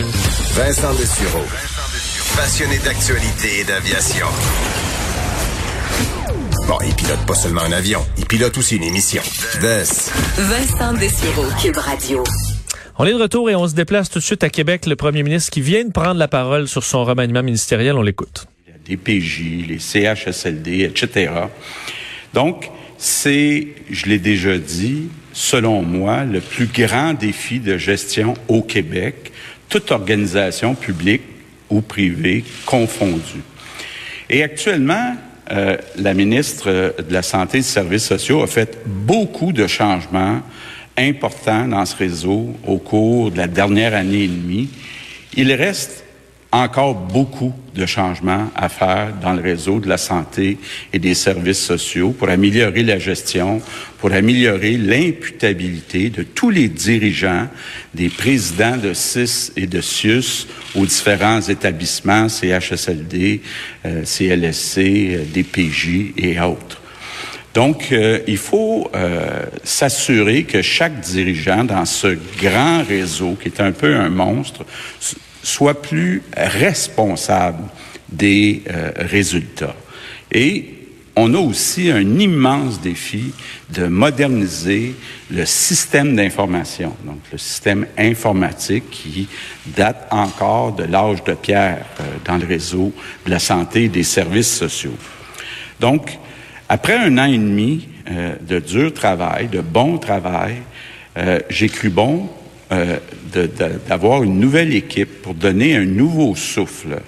Vincent Dessureau. Passionné d'actualité et d'aviation. Bon, il pilote pas seulement un avion, il pilote aussi une émission. Vincent Dessureau, Cube Radio. On est de retour et on se déplace tout de suite à Québec. Le premier ministre qui vient de prendre la parole sur son remaniement ministériel, on l'écoute. Les DPJ, les CHSLD, etc. Donc, c'est, je l'ai déjà dit, selon moi, le plus grand défi de gestion au Québec, toute organisation publique ou privée confondue. Et actuellement, euh, la ministre de la Santé et des Services sociaux a fait beaucoup de changements importants dans ce réseau au cours de la dernière année et demie. Il reste encore beaucoup de changements à faire dans le réseau de la santé et des services sociaux pour améliorer la gestion, pour améliorer l'imputabilité de tous les dirigeants, des présidents de CIS et de CIUS aux différents établissements, CHSLD, euh, CLSC, euh, DPJ et autres. Donc, euh, il faut euh, s'assurer que chaque dirigeant dans ce grand réseau, qui est un peu un monstre, soit plus responsable des euh, résultats. Et on a aussi un immense défi de moderniser le système d'information, donc le système informatique qui date encore de l'âge de pierre euh, dans le réseau de la santé et des services sociaux. Donc, après un an et demi euh, de dur travail, de bon travail, j'ai cru bon euh, d'avoir une nouvelle équipe pour donner un nouveau souffle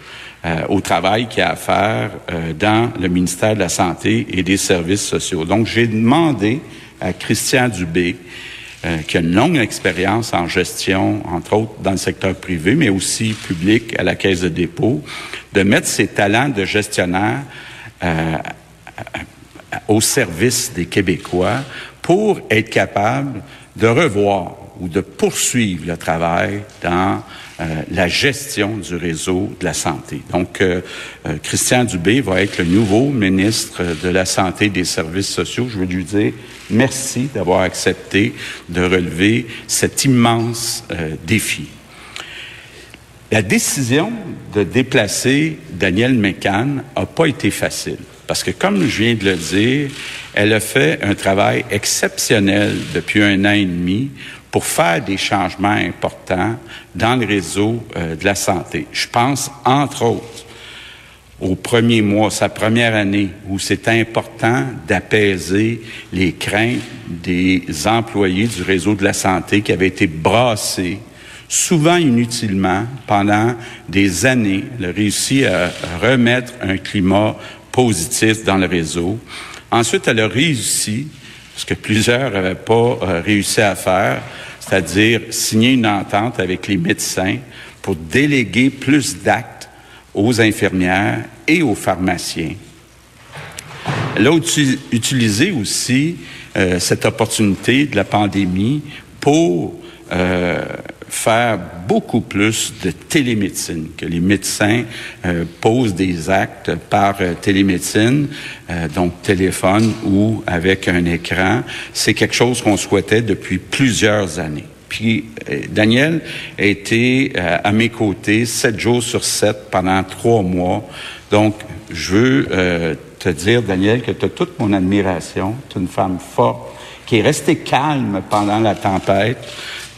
euh, au travail qu'il y a à faire euh, dans le ministère de la Santé et des Services sociaux. Donc, j'ai demandé à Christian Dubé, qui a une longue expérience en gestion, entre autres dans le secteur privé, mais aussi public à la Caisse de dépôt, de mettre ses talents de gestionnaire au service des Québécois pour être capable de revoir ou de poursuivre le travail dans euh, la gestion du réseau de la santé. Donc, euh, euh, Christian Dubé va être le nouveau ministre de la Santé et des Services sociaux. Je veux lui dire merci d'avoir accepté de relever cet immense défi. La décision de déplacer Daniel Mécan n'a pas été facile. Parce que, comme je viens de le dire, elle a fait un travail exceptionnel depuis un an et demi pour faire des changements importants dans le réseau euh, de la santé. Je pense, entre autres, au premier mois, sa première année, où c'est important d'apaiser les craintes des employés du réseau de la santé qui avaient été brassés souvent inutilement pendant des années. Elle a réussi à remettre un climat positif dans le réseau. Ensuite, elle a réussi, ce que plusieurs n'avaient pas euh, réussi à faire, c'est-à-dire signer une entente avec les médecins pour déléguer plus d'actes aux infirmières et aux pharmaciens. Elle a utilisé aussi euh, cette opportunité de la pandémie pour euh, faire beaucoup plus de télémédecine, que les médecins euh, posent des actes par euh, télémédecine, euh, donc téléphone ou avec un écran. C'est quelque chose qu'on souhaitait depuis plusieurs années. Puis Daniel a été à mes côtés sept jours sur sept pendant trois mois. Donc, je veux te dire, Daniel, que tu as toute mon admiration. Tu es une femme forte qui est restée calme pendant la tempête.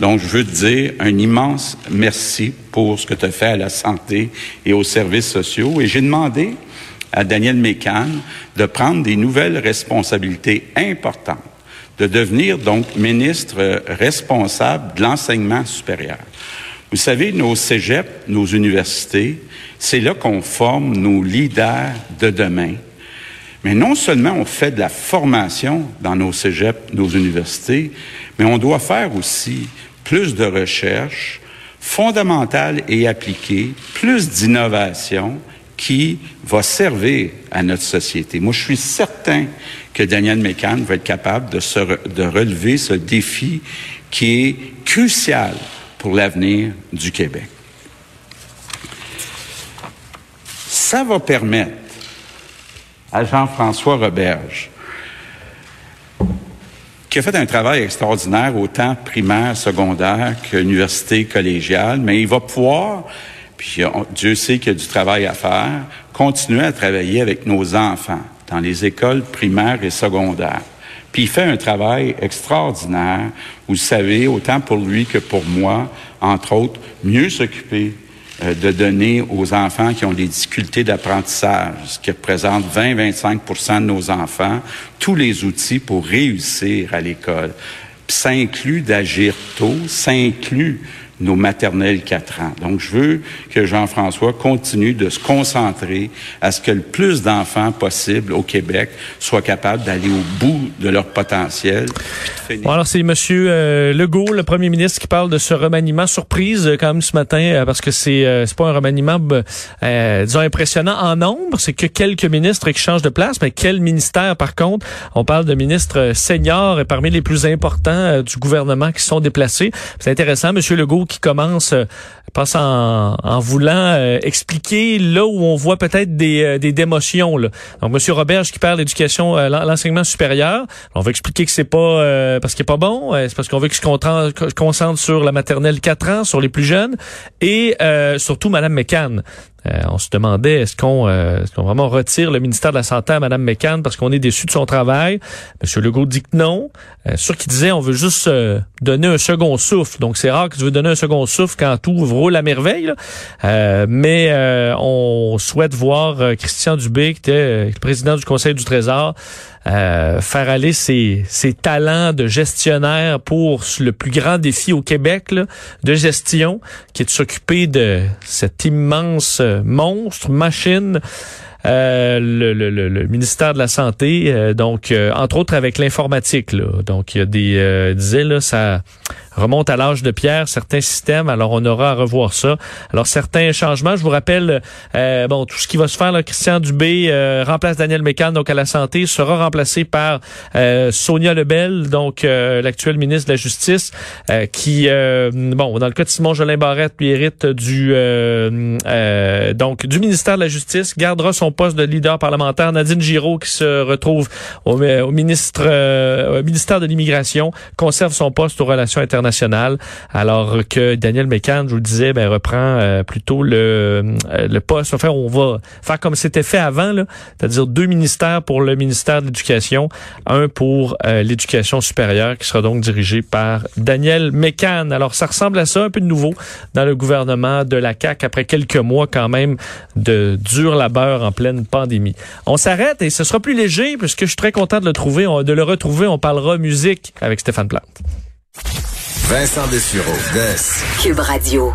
Donc, je veux te dire un immense merci pour ce que tu as fait à la santé et aux services sociaux. Et j'ai demandé à Daniel Mécan de prendre des nouvelles responsabilités importantes, de devenir donc ministre responsable de l'enseignement supérieur. Vous savez, nos cégeps, nos universités, c'est là qu'on forme nos leaders de demain. Mais non seulement on fait de la formation dans nos cégeps, nos universités, mais on doit faire aussi plus de recherche fondamentale et appliquée, plus d'innovation qui va servir à notre société. Moi, je suis certain que Daniel Mécan va être capable de, se de relever ce défi qui est crucial pour l'avenir du Québec. Ça va permettre à Jean-François Roberge qui a fait un travail extraordinaire autant primaire, secondaire qu'université collégiale, mais il va pouvoir, puis Dieu sait qu'il y a du travail à faire, continuer à travailler avec nos enfants dans les écoles primaires et secondaires. Puis il fait un travail extraordinaire, vous savez, autant pour lui que pour moi, entre autres, mieux s'occuper euh, de donner aux enfants qui ont des difficultés d'apprentissage, ce qui représente 20-25 de nos enfants, tous les outils pour réussir à l'école. Ça inclut d'agir tôt, ça inclut nos maternelles 4 ans. Donc, je veux que Jean-François continue de se concentrer à ce que le plus d'enfants possible au Québec soient capables d'aller au bout de leur potentiel. Alors, c'est M. Euh, Legault, le premier ministre, qui parle de ce remaniement surprise euh, quand même ce matin, euh, parce que c'est euh, c'est pas un remaniement, disons, impressionnant en nombre. C'est que quelques ministres qui changent de place, mais quel ministère, par contre? On parle de ministres seniors et parmi les plus importants du gouvernement qui sont déplacés. C'est intéressant, M. Legault qui commence, euh, en, voulant euh, expliquer là où on voit peut-être des, euh, des démotions. Là. Donc, Monsieur Roberge qui parle d'éducation, l'enseignement supérieur, on va expliquer que c'est pas parce qu'il est pas bon, c'est parce qu'on veut qu'il se concentre sur la maternelle 4 ans, sur les plus jeunes, et surtout Madame McCann. Euh, on se demandait est-ce qu'on euh, est vraiment retire le ministère de la Santé à Mme McCann parce qu'on est déçu de son travail? M. Legault dit que non. Euh, sûr qu'il disait on veut juste euh, donner un second souffle. Donc c'est rare que tu veux donner un second souffle quand tout roule à merveille. mais on souhaite voir Christian Dubé, qui était le président du Conseil du Trésor, euh, faire aller ses, talents de gestionnaire pour le plus grand défi au Québec de gestion, qui est de s'occuper de cet immense euh, monstre, machine. Euh, le, le, le, ministère de la santé, donc entre autres avec l'informatique. Donc il y a des disait là ça remonte à l'âge de pierre, certains systèmes. Alors, on aura à revoir ça. Alors, certains changements, je vous rappelle, euh, bon, tout ce qui va se faire, là, Christian Dubé euh, remplace Daniel Mécan, donc à la santé, sera remplacé par euh, Sonia Lebel, donc l'actuel ministre de la Justice, qui, bon, dans le cas de Simon Jolin Barrette, lui hérite du, donc, du ministère de la Justice, gardera son poste de leader parlementaire. Nadine Giraud, qui se retrouve au, au ministre, au ministère de l'Immigration, conserve son poste aux relations internationales alors que Daniel Mécan, je vous le disais, ben, reprend euh, plutôt le, euh, le poste. Enfin, on va faire comme c'était fait avant, c'est-à-dire deux ministères pour le ministère de l'Éducation, un pour euh, l'éducation supérieure, qui sera donc dirigé par Daniel Mécan. Alors, ça ressemble à ça, un peu de nouveau dans le gouvernement de la CAQ après quelques mois quand même de dur labeur en pleine pandémie. On s'arrête et ce sera plus léger puisque je suis très content de le trouver, de le retrouver. On parlera musique avec Stéphane Plante. Vincent Dessureau, Des. Cube Radio.